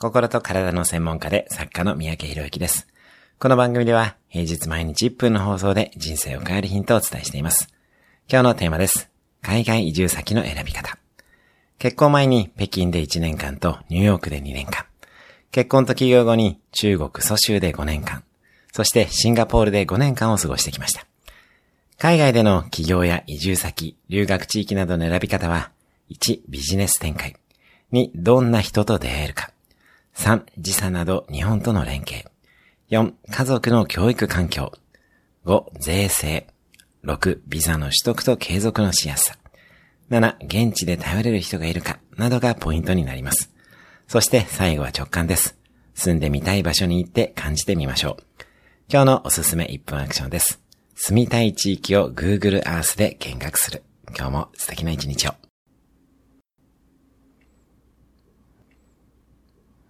心と体の専門家で作家の三宅博之です。この番組では平日毎日1分の放送で人生を変えるヒントをお伝えしています。今日のテーマです。海外移住先の選び方。結婚前に北京で1年間とニューヨークで2年間。結婚と起業後に中国蘇州で5年間。そしてシンガポールで5年間を過ごしてきました。海外での起業や移住先、留学地域などの選び方は、1、ビジネス展開。2、どんな人と出会えるか。3、時差など日本との連携。4、家族の教育環境。5、税制。6、ビザの取得と継続のしやすさ。7、現地で頼れる人がいるか、などがポイントになります。そして最後は直感です。住んでみたい場所に行って感じてみましょう。今日のおすすめ1分アクションです。住みたい地域を Google Earth で見学する。今日も素敵な一日を。